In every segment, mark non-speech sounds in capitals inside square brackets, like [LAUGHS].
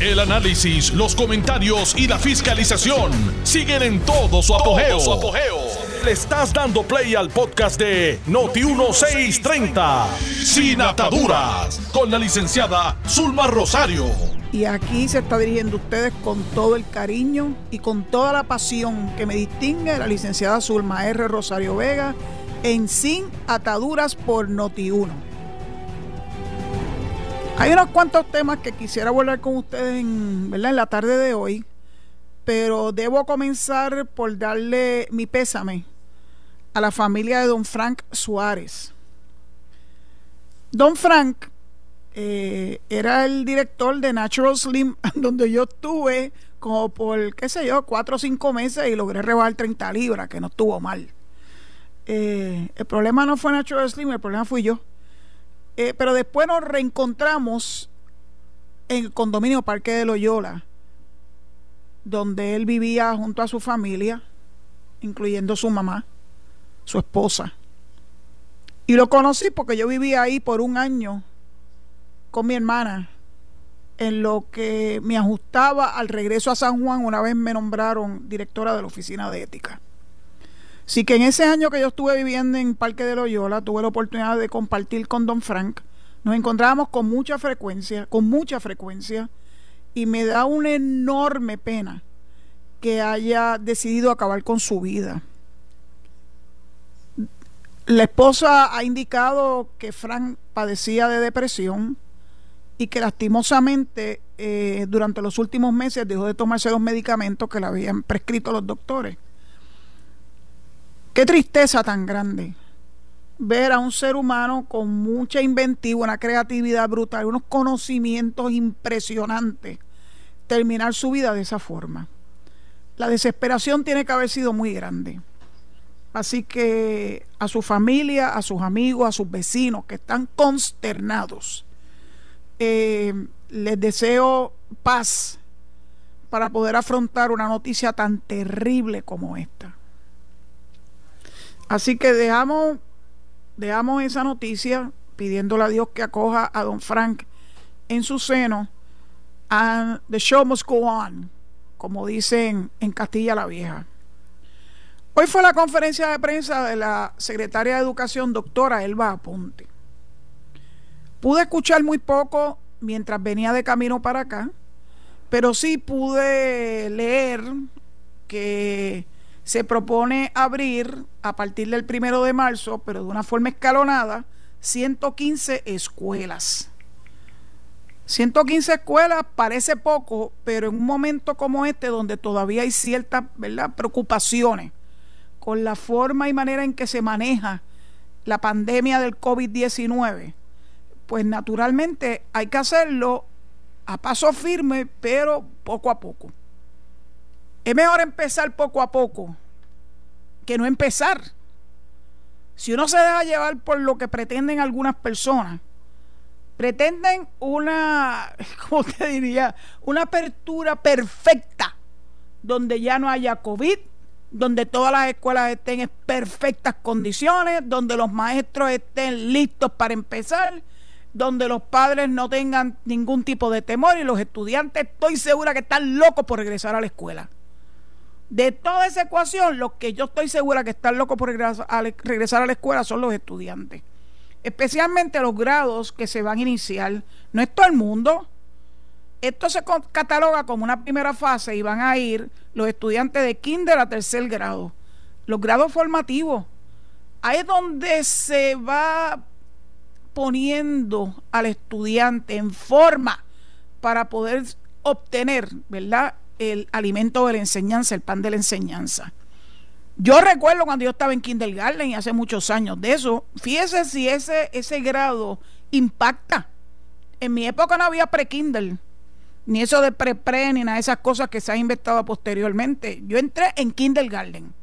El análisis, los comentarios y la fiscalización siguen en todo su apogeo. Le estás dando play al podcast de Noti1630, Sin Ataduras, con la licenciada Zulma Rosario. Y aquí se está dirigiendo ustedes con todo el cariño y con toda la pasión que me distingue la licenciada Zulma R. Rosario Vega en Sin Ataduras por Noti1. Hay unos cuantos temas que quisiera volver con ustedes en, ¿verdad? en la tarde de hoy, pero debo comenzar por darle mi pésame a la familia de don Frank Suárez. Don Frank eh, era el director de Natural Slim, [LAUGHS] donde yo estuve como por, qué sé yo, cuatro o cinco meses y logré rebajar 30 libras, que no estuvo mal. Eh, el problema no fue Natural Slim, el problema fui yo. Eh, pero después nos reencontramos en el condominio Parque de Loyola, donde él vivía junto a su familia, incluyendo su mamá su esposa. Y lo conocí porque yo vivía ahí por un año con mi hermana, en lo que me ajustaba al regreso a San Juan, una vez me nombraron directora de la oficina de ética. Así que en ese año que yo estuve viviendo en Parque de Loyola, tuve la oportunidad de compartir con Don Frank. Nos encontrábamos con mucha frecuencia, con mucha frecuencia, y me da una enorme pena que haya decidido acabar con su vida. La esposa ha indicado que Frank padecía de depresión y que lastimosamente eh, durante los últimos meses dejó de tomarse los medicamentos que le habían prescrito los doctores. Qué tristeza tan grande ver a un ser humano con mucha inventiva, una creatividad brutal, unos conocimientos impresionantes, terminar su vida de esa forma. La desesperación tiene que haber sido muy grande. Así que a su familia, a sus amigos, a sus vecinos que están consternados, eh, les deseo paz para poder afrontar una noticia tan terrible como esta. Así que dejamos, dejamos esa noticia pidiéndole a Dios que acoja a don Frank en su seno. And the show must go on, como dicen en Castilla la Vieja. Hoy fue la conferencia de prensa de la secretaria de Educación, doctora Elba Aponte. Pude escuchar muy poco mientras venía de camino para acá, pero sí pude leer que se propone abrir a partir del primero de marzo, pero de una forma escalonada, 115 escuelas. 115 escuelas parece poco, pero en un momento como este, donde todavía hay ciertas preocupaciones con la forma y manera en que se maneja la pandemia del COVID-19, pues naturalmente hay que hacerlo a paso firme, pero poco a poco. Es mejor empezar poco a poco que no empezar. Si uno se deja llevar por lo que pretenden algunas personas, pretenden una, [LAUGHS] ¿cómo te diría? Una apertura perfecta donde ya no haya COVID, donde todas las escuelas estén en perfectas condiciones, donde los maestros estén listos para empezar, donde los padres no tengan ningún tipo de temor y los estudiantes estoy segura que están locos por regresar a la escuela. De toda esa ecuación, los que yo estoy segura que están locos por regresar a la escuela son los estudiantes. Especialmente los grados que se van a iniciar. No es todo el mundo, esto se cataloga como una primera fase y van a ir los estudiantes de kinder a tercer grado, los grados formativos. Ahí es donde se va poniendo al estudiante en forma para poder obtener, ¿verdad? El alimento de la enseñanza, el pan de la enseñanza. Yo recuerdo cuando yo estaba en kindergarten y hace muchos años de eso, fíjese si ese, ese grado impacta. En mi época no había pre-kinder ni eso de pre-pre, ni nada de esas cosas que se han inventado posteriormente. Yo entré en kindergarten.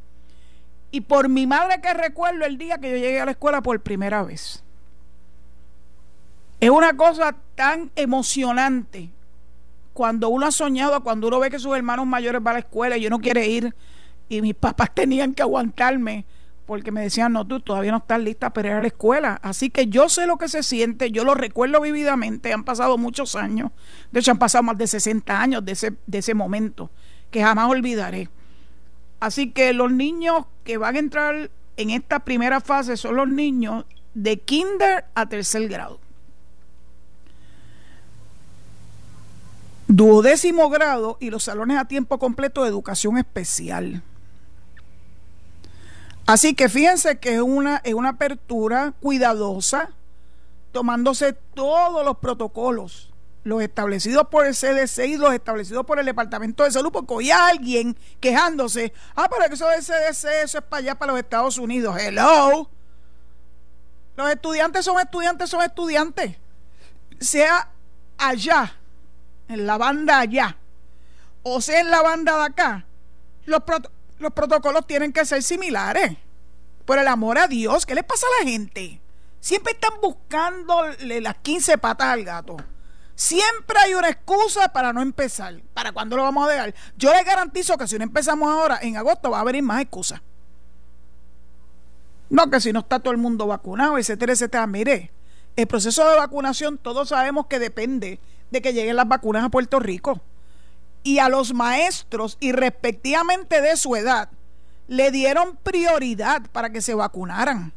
Y por mi madre que recuerdo el día que yo llegué a la escuela por primera vez. Es una cosa tan emocionante cuando uno ha soñado, cuando uno ve que sus hermanos mayores van a la escuela y uno quiere ir y mis papás [LAUGHS] tenían que aguantarme porque me decían, no, tú todavía no estás lista para ir a la escuela. Así que yo sé lo que se siente, yo lo recuerdo vividamente, han pasado muchos años, de hecho han pasado más de 60 años de ese, de ese momento, que jamás olvidaré. Así que los niños que van a entrar en esta primera fase son los niños de kinder a tercer grado. Duodécimo grado y los salones a tiempo completo de educación especial. Así que fíjense que es una, es una apertura cuidadosa, tomándose todos los protocolos, los establecidos por el CDC y los establecidos por el Departamento de Salud, porque hoy hay alguien quejándose, ah, pero eso del CDC, eso es para allá, para los Estados Unidos. Hello. Los estudiantes son estudiantes, son estudiantes. Sea allá, en la banda allá, o sea en la banda de acá, los protocolos los protocolos tienen que ser similares. Por el amor a Dios, ¿qué le pasa a la gente? Siempre están buscando las 15 patas al gato. Siempre hay una excusa para no empezar. ¿Para cuándo lo vamos a dejar? Yo les garantizo que si no empezamos ahora, en agosto va a venir más excusas. No, que si no está todo el mundo vacunado, etcétera, etcétera. Mire, el proceso de vacunación todos sabemos que depende de que lleguen las vacunas a Puerto Rico y a los maestros y respectivamente de su edad le dieron prioridad para que se vacunaran.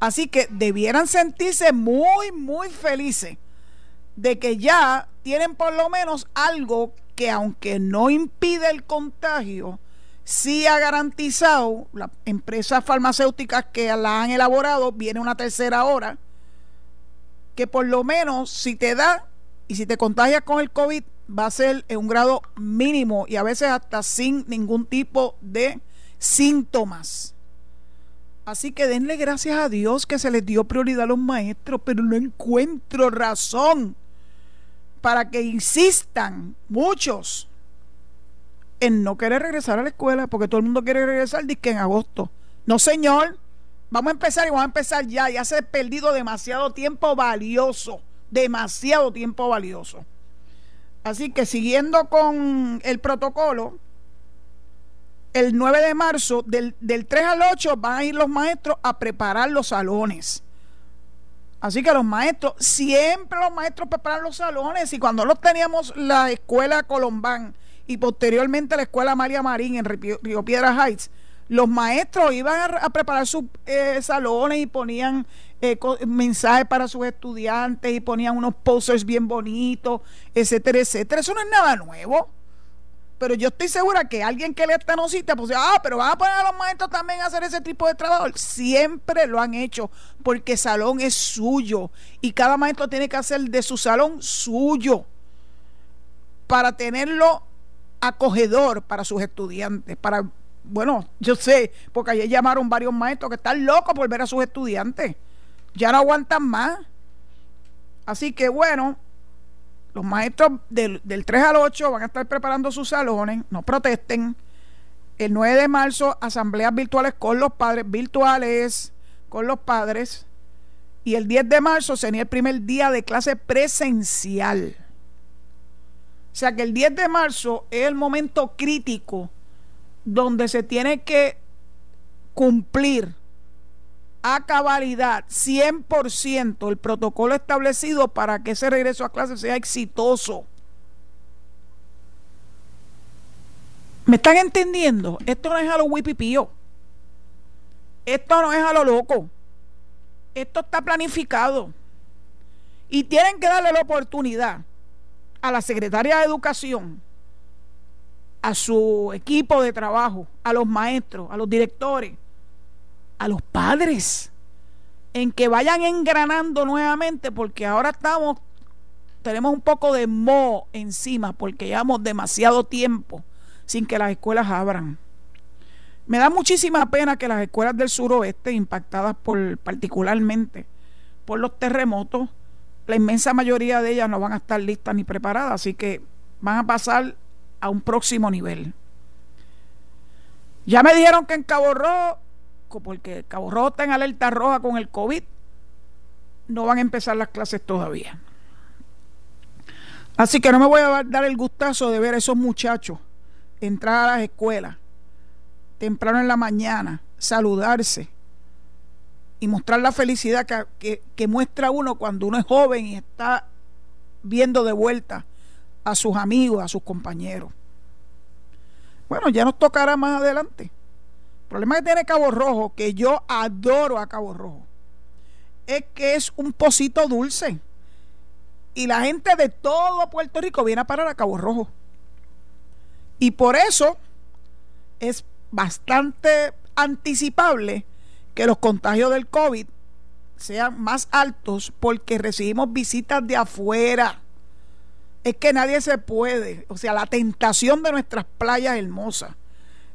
Así que debieran sentirse muy, muy felices de que ya tienen por lo menos algo que aunque no impide el contagio, sí ha garantizado, las empresas farmacéuticas que la han elaborado, viene una tercera hora, que por lo menos si te da y si te contagias con el COVID, va a ser en un grado mínimo y a veces hasta sin ningún tipo de síntomas. Así que denle gracias a Dios que se les dio prioridad a los maestros, pero no encuentro razón para que insistan muchos en no querer regresar a la escuela, porque todo el mundo quiere regresar que en agosto. No, señor, vamos a empezar y vamos a empezar ya. Ya se ha perdido demasiado tiempo valioso, demasiado tiempo valioso. Así que siguiendo con el protocolo, el 9 de marzo, del, 3 al 8, van a ir los maestros a preparar los salones. Así que los maestros, siempre los maestros preparan los salones. Y cuando los teníamos la escuela Colombán y posteriormente la escuela María Marín en Río, Piedra Heights, los maestros iban a, preparar sus eh, salones y ponían eh, mensajes para sus estudiantes y ponían unos posters bien bonitos, etcétera, etcétera. Eso no es nada nuevo. Pero yo estoy segura que alguien que le esta notita, pues, ah, pero van a poner a los maestros también a hacer ese tipo de trabajo. Siempre lo han hecho, porque salón es suyo. Y cada maestro tiene que hacer de su salón suyo. Para tenerlo acogedor para sus estudiantes. Para, bueno, yo sé, porque ayer llamaron varios maestros que están locos por ver a sus estudiantes ya no aguantan más. Así que bueno, los maestros del, 3 al 8 van a estar preparando sus salones, no protesten. El 9 de marzo, asambleas virtuales con los padres, virtuales con los padres. Y el 10 de marzo sería el primer día de clase presencial. O sea que el 10 de marzo es el momento crítico donde se tiene que cumplir a cabalidad 100% el protocolo establecido para que ese regreso a clase sea exitoso. ¿Me están entendiendo? Esto no es a lo wipipío. Esto no es a lo loco. Esto está planificado. Y tienen que darle la oportunidad a la secretaria de Educación, a su equipo de trabajo, a los maestros, a los directores, a los padres en que vayan engranando nuevamente porque ahora estamos tenemos un poco de mo encima porque llevamos demasiado tiempo sin que las escuelas abran. Me da muchísima pena que las escuelas del suroeste impactadas por particularmente por los terremotos, la inmensa mayoría de ellas no van a estar listas ni preparadas, así que van a pasar a un próximo nivel. Ya me dijeron que en Cabo Rojo porque Cabo Rojo está en alerta roja con el COVID, no van a empezar las clases todavía. Así que no me voy a dar el gustazo de ver a esos muchachos entrar a las escuelas temprano en la mañana, saludarse y mostrar la felicidad que, que, muestra uno cuando uno es joven y está viendo de vuelta a sus amigos, a sus compañeros. Bueno, ya nos tocará más adelante. El problema que tiene Cabo Rojo, que yo adoro a Cabo Rojo, es que es un pocito dulce. Y la gente de todo Puerto Rico viene a parar a Cabo Rojo. Y por eso es bastante anticipable que los contagios del COVID sean más altos porque recibimos visitas de afuera. Es que nadie se puede, o sea, la tentación de nuestras playas hermosas,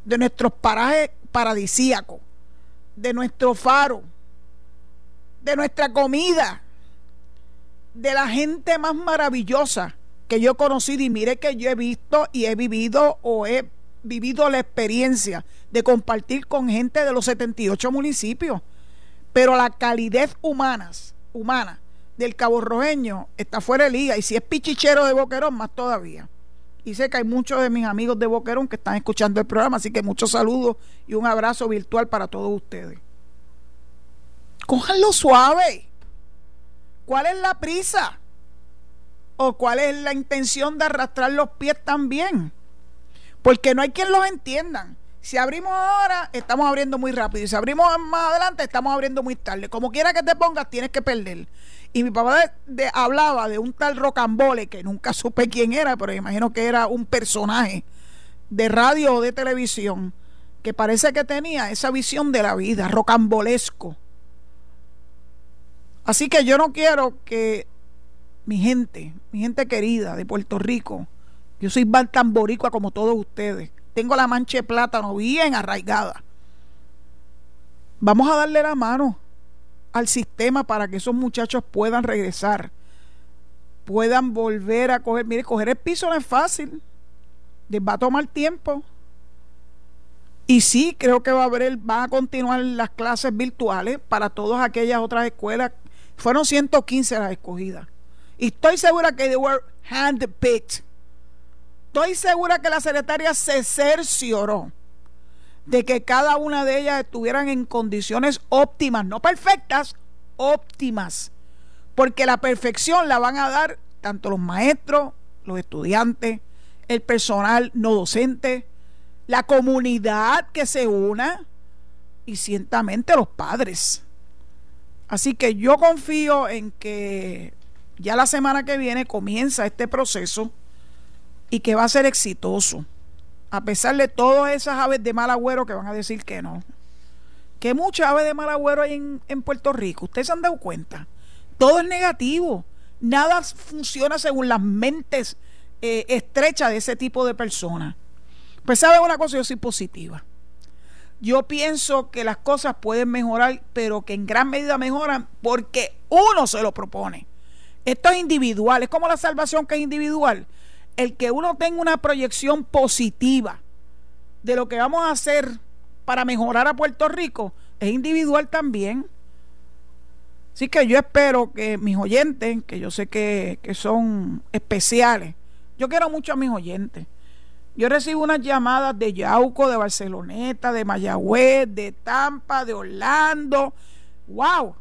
de nuestros parajes paradisíacos, de nuestro faro, de nuestra comida, de la gente más maravillosa que yo he conocido y mire que yo he visto y he vivido o he vivido la experiencia de compartir con gente de los 78 municipios. Pero la calidez humana, humana del Cabo Rojeño está fuera de liga. Y si es pichichero de Boquerón, más todavía. Y sé que hay muchos de mis amigos de Boquerón que están escuchando el programa, así que muchos saludos y un abrazo virtual para todos ustedes. Cójanlo suave. ¿Cuál es la prisa? ¿O cuál es la intención de arrastrar los pies también? Porque no hay quien los entiendan. Si abrimos ahora, estamos abriendo muy rápido. Y si abrimos más adelante, estamos abriendo muy tarde. Como quiera que te pongas, tienes que perder. Y mi papá hablaba de un tal Rocambole, que nunca supe quién era, pero imagino que era un personaje de radio o de televisión, que parece que tenía esa visión de la vida, rocambolesco. Así que yo no quiero que mi gente, mi gente querida de Puerto Rico, yo soy baltamboricua como todos ustedes. Tengo la mancha de plátano bien arraigada. Vamos a darle la mano al sistema para que esos muchachos puedan regresar, puedan volver a coger. Mire, coger el piso no es fácil, les va a tomar tiempo. Y sí, creo que va a haber, van a continuar las clases virtuales para todas aquellas otras escuelas. Fueron 115 las escogidas. Y estoy segura que they were handpicked Estoy segura que la secretaria se cercioró de que cada una de ellas estuvieran en condiciones óptimas, no perfectas, óptimas. Porque la perfección la van a dar tanto los maestros, los estudiantes, el personal no docente, la comunidad que se una y ciertamente los padres. Así que yo confío en que ya la semana que viene comienza este proceso y que va a ser exitoso. A pesar de todas esas aves de mal agüero que van a decir que no. Que muchas aves de mal agüero hay en, Puerto Rico. Ustedes se han dado cuenta. Todo es negativo. Nada funciona según las mentes eh, estrechas de ese tipo de personas. Pues sabe una cosa, yo soy positiva. Yo pienso que las cosas pueden mejorar, pero que en gran medida mejoran porque uno se lo propone. Esto es individual, es como la salvación que es individual el que uno tenga una proyección positiva de lo que vamos a hacer para mejorar a Puerto Rico es individual también. Así que yo espero que mis oyentes, que yo sé que, son especiales, yo quiero mucho a mis oyentes. Yo recibo unas llamadas de Yauco, de Barceloneta, de Mayagüez, de Tampa, de Orlando. ¡Wow!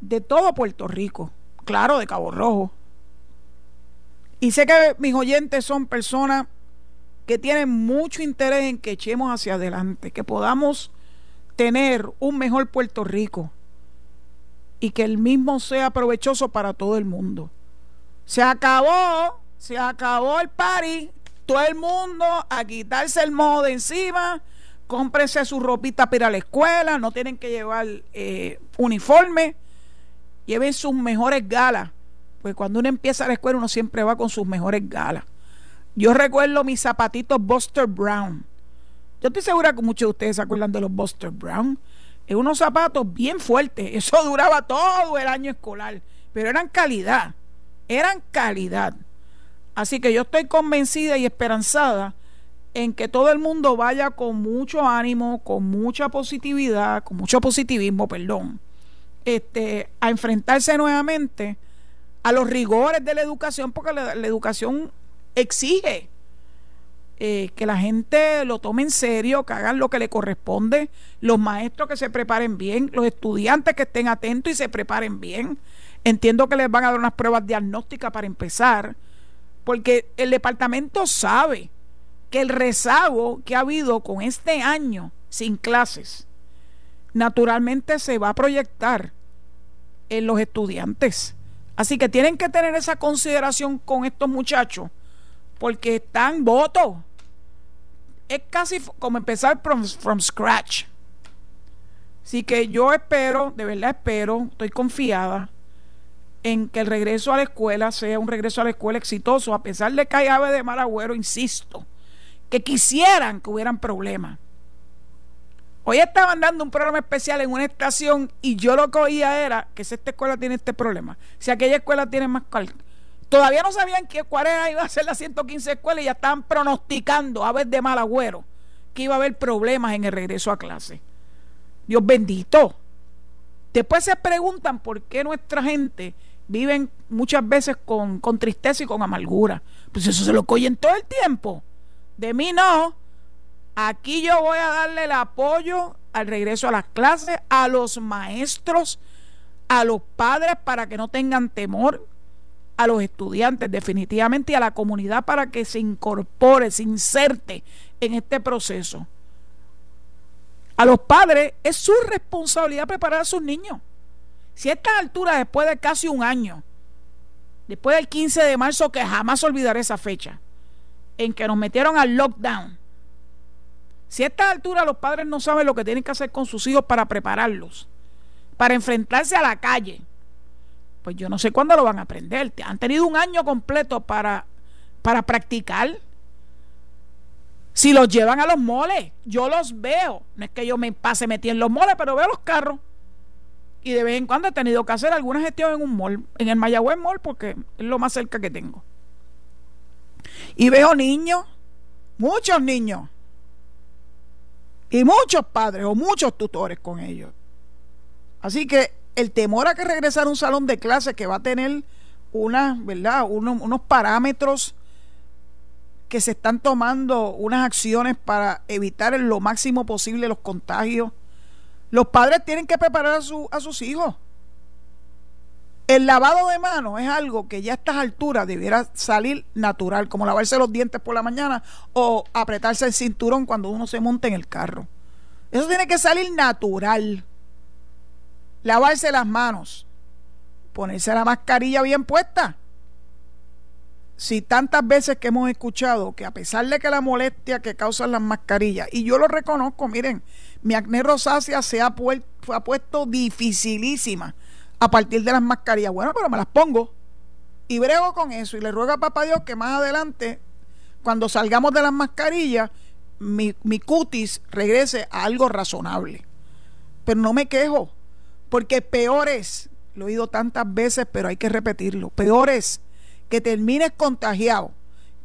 De todo Puerto Rico. Claro, de Cabo Rojo. Y sé que mis oyentes son personas que tienen mucho interés en que echemos hacia adelante, que podamos tener un mejor Puerto Rico y que el mismo sea provechoso para todo el mundo. Se acabó, se acabó el party, todo el mundo a quitarse el modo de encima, cómprense su ropita para ir a la escuela, no tienen que llevar eh, uniforme, lleven sus mejores galas pues cuando uno empieza la escuela uno siempre va con sus mejores galas. Yo recuerdo mis zapatitos Buster Brown. Yo estoy segura que muchos de ustedes se acuerdan de los Buster Brown. Es unos zapatos bien fuertes. [LAUGHS] Eso duraba todo el año escolar. Pero eran calidad. Eran calidad. Así que yo estoy convencida y esperanzada en que todo el mundo vaya con mucho ánimo, con mucha positividad, con mucho positivismo, perdón, este, a enfrentarse nuevamente a los rigores de la educación, porque la, educación exige eh, que la gente lo tome en serio, que hagan lo que le corresponde, los maestros que se preparen bien, los estudiantes que estén atentos y se preparen bien. Entiendo que les van a dar unas pruebas diagnósticas para empezar, porque el departamento sabe que el rezago que ha habido con este año sin clases, naturalmente se va a proyectar en los estudiantes. Así que tienen que tener esa consideración con estos muchachos, porque están votos. Es casi como empezar from, scratch. Así que yo espero, de verdad espero, estoy confiada en que el regreso a la escuela sea un regreso a la escuela exitoso, a pesar de que hay ave de mal agüero, insisto, que quisieran que hubieran problemas. Hoy estaban dando un programa especial en una estación y yo lo que oía era que si esta escuela tiene este problema, si aquella escuela tiene más cálculo. Todavía no sabían que cuál iba a ser la 115 escuela y ya estaban pronosticando a ver de mal agüero que iba a haber problemas en el regreso a clase. Dios bendito. Después se preguntan por qué nuestra gente vive muchas veces con, con tristeza y con amargura. Pues eso se lo coyen todo el tiempo. De mí no. Aquí yo voy a darle el apoyo al regreso a las clases, a los maestros, a los padres para que no tengan temor, a los estudiantes definitivamente y a la comunidad para que se incorpore, se inserte en este proceso. A los padres es su responsabilidad preparar a sus niños. Si a esta altura, después de casi un año, después del 15 de marzo, que jamás olvidaré esa fecha, en que nos metieron al lockdown, si a esta altura los padres no saben lo que tienen que hacer con sus hijos para prepararlos, para enfrentarse a la calle, pues yo no sé cuándo lo van a aprender. Han tenido un año completo para, para practicar. Si los llevan a los moles, yo los veo. No es que yo me pase metí en los moles, pero veo los carros. Y de vez en cuando he tenido que hacer alguna gestión en un mall, en el Mayagüez Mall, porque es lo más cerca que tengo. Y veo niños, muchos niños, y muchos padres o muchos tutores con ellos. Así que el temor a que regresar a un salón de clase que va a tener una, ¿verdad? unos parámetros que se están tomando unas acciones para evitar en lo máximo posible los contagios. Los padres tienen que preparar a, su, a sus hijos. El lavado de manos es algo que ya a estas alturas debiera salir natural, como lavarse los dientes por la mañana o apretarse el cinturón cuando uno se monta en el carro. Eso tiene que salir natural. Lavarse las manos, ponerse la mascarilla bien puesta. Si tantas veces que hemos escuchado que a pesar de que la molestia que causan las mascarillas, y yo lo reconozco, miren, mi acné rosácea se ha, ha puesto dificilísima a partir de las mascarillas. Bueno, pero me las pongo y brego con eso y le ruego a papá Dios que más adelante, cuando salgamos de las mascarillas, mi, cutis regrese a algo razonable. Pero no me quejo, porque peor es, lo he oído tantas veces, pero hay que repetirlo, peor es que termines contagiado,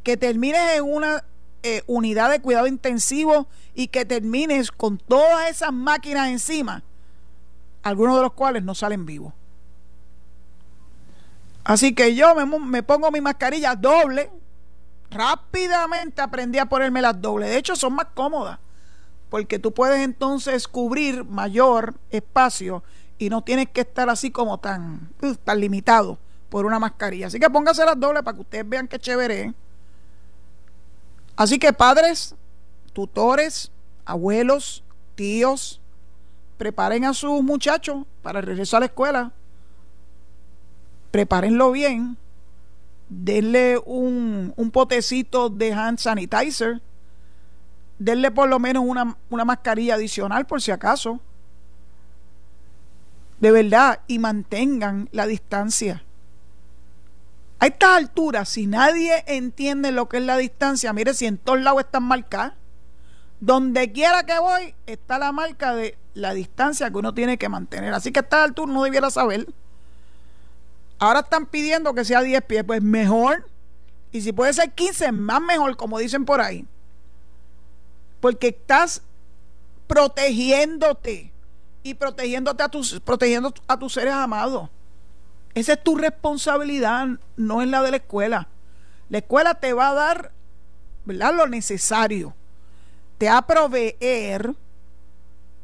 que termines en una eh, unidad de cuidado intensivo y que termines con todas esas máquinas encima, algunos de los cuales no salen vivos. Así que yo me, pongo mi mascarilla doble. Rápidamente aprendí a ponerme las dobles. De hecho, son más cómodas. Porque tú puedes entonces cubrir mayor espacio y no tienes que estar así como tan, uh, tan limitado por una mascarilla. Así que póngase las dobles para que ustedes vean qué chévere. ¿eh? Así que padres, tutores, abuelos, tíos, preparen a sus muchachos para regresar a la escuela prepárenlo bien, denle un, potecito de hand sanitizer, denle por lo menos una, una mascarilla adicional por si acaso. De verdad, y mantengan la distancia. A estas alturas, si nadie entiende lo que es la distancia, mire, si en todos lados están marcadas, donde quiera que voy, está la marca de la distancia que uno tiene que mantener. Así que a estas alturas no debiera saber. Ahora están pidiendo que sea 10 pies, pues mejor. Y si puede ser 15, más mejor, como dicen por ahí. Porque estás protegiéndote y protegiéndote a tus, protegiendo a tus seres amados. Esa es tu responsabilidad, no es la de la escuela. La escuela te va a dar ¿verdad? Lo necesario. Te va a proveer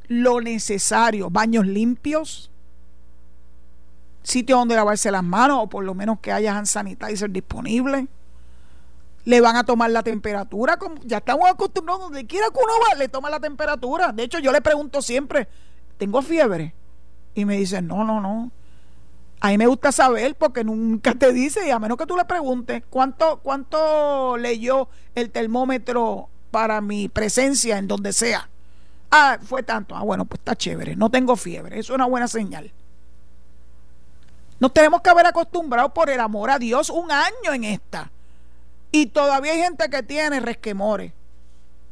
lo necesario. Baños limpios, sitio donde lavarse las manos o por lo menos que haya hand sanitizer disponible. Le van a tomar la temperatura, como ya estamos acostumbrados, donde quiera que uno va, le toma la temperatura. De hecho, yo le pregunto siempre, ¿tengo fiebre? Y me dicen, no, no, no. A mí me gusta saber porque nunca te dice, y a menos que tú le preguntes, ¿cuánto, cuánto leyó el termómetro para mi presencia en donde sea? Ah, fue tanto. Ah, bueno, pues está chévere. No tengo fiebre. Eso es una buena señal. Nos tenemos que haber acostumbrado por el amor a Dios un año en esta. Y todavía hay gente que tiene resquemores.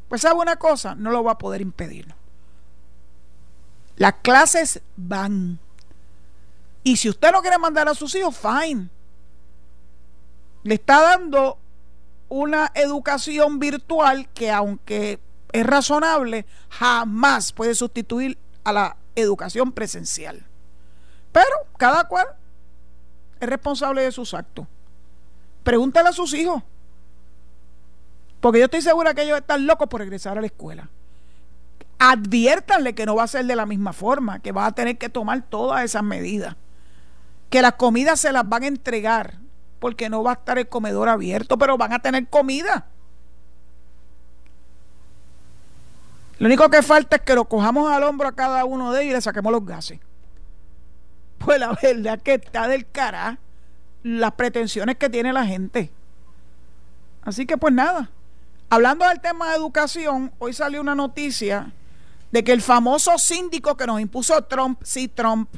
Pues sabe una cosa, no lo va a poder impedir. Las clases van. Y si usted no quiere mandar a sus hijos, fine. Le está dando una educación virtual que aunque es razonable, jamás puede sustituir a la educación presencial. Pero cada cual es responsable de sus actos. Pregúntale a sus hijos. Porque yo estoy segura que ellos están locos por regresar a la escuela. Adviértanle que no va a ser de la misma forma, que va a tener que tomar todas esas medidas. Que las comidas se las van a entregar, porque no va a estar el comedor abierto, pero van a tener comida. Lo único que falta es que lo cojamos al hombro a cada uno de ellos y le saquemos los gases. Pues la [LAUGHS] verdad que está del cara las pretensiones que tiene la gente. Así que pues nada. Hablando del tema de educación, hoy salió una noticia de que el famoso síndico que nos impuso Trump, sí, Trump,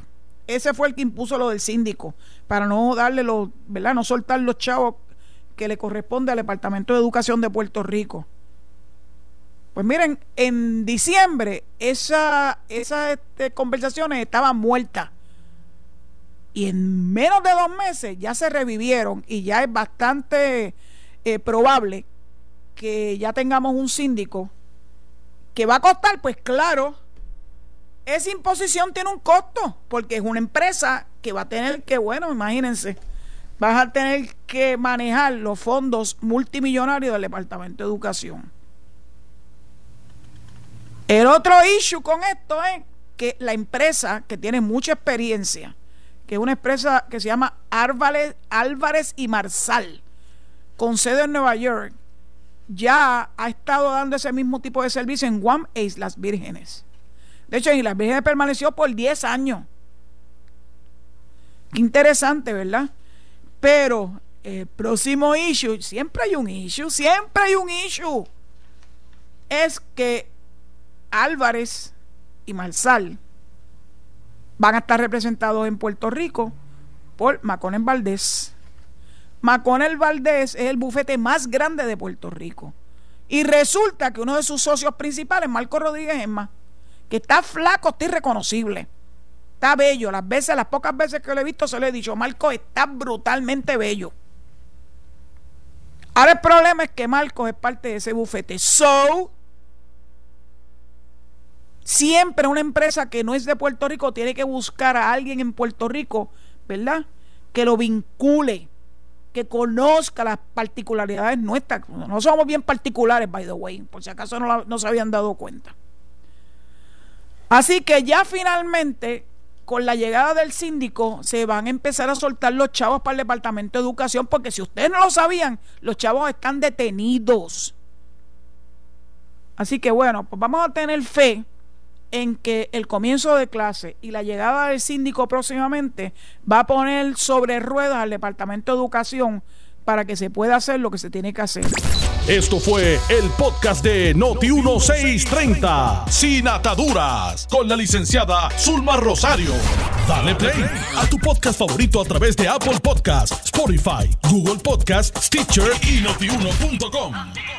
ese fue el que impuso lo del síndico, para no darle los, ¿verdad? No soltar los chavos que le corresponde al Departamento de Educación de Puerto Rico. Pues miren, en diciembre esas esa, este, conversaciones estaban muertas. Y en menos de dos meses ya se revivieron y ya es bastante eh, probable que ya tengamos un síndico que va a costar, pues claro, esa imposición tiene un costo, porque es una empresa que va a tener que, bueno, imagínense, vas a tener que manejar los fondos multimillonarios del Departamento de Educación. El otro issue con esto es que la empresa que tiene mucha experiencia, que una empresa que se llama Álvarez, Álvarez y Marsal, con sede en Nueva York, ya ha estado dando ese mismo tipo de servicio en Guam e Islas Vírgenes. De hecho, en Islas Vírgenes permaneció por 10 años. Qué interesante, ¿verdad? Pero el próximo issue, siempre hay un issue, siempre hay un issue, es que Álvarez y Marsal van a estar representados en Puerto Rico por Maconel Valdés. Maconel Valdés es el bufete más grande de Puerto Rico. Y resulta que uno de sus socios principales, Marco Rodríguez Emma, que está flaco, está irreconocible. Está bello. Las veces, las pocas veces que lo he visto, se lo he dicho, Marco está brutalmente bello. Ahora el problema es que Marcos es parte de ese bufete. So, Siempre una empresa que no es de Puerto Rico tiene que buscar a alguien en Puerto Rico, ¿verdad? Que lo vincule, que conozca las particularidades nuestras. No somos bien particulares, by the way, por si acaso no, se habían dado cuenta. Así que ya finalmente, con la llegada del síndico, se van a empezar a soltar los chavos para el Departamento de Educación, porque si ustedes no lo sabían, los chavos están detenidos. Así que bueno, pues vamos a tener fe en que el comienzo de clase y la llegada del síndico próximamente va a poner sobre ruedas al Departamento de Educación para que se pueda hacer lo que se tiene que hacer. Esto fue el podcast de Noti 1630, sin ataduras, con la licenciada Zulma Rosario. Dale play a tu podcast favorito a través de Apple Podcasts, Spotify, Google Podcasts, Stitcher y notiuno.com.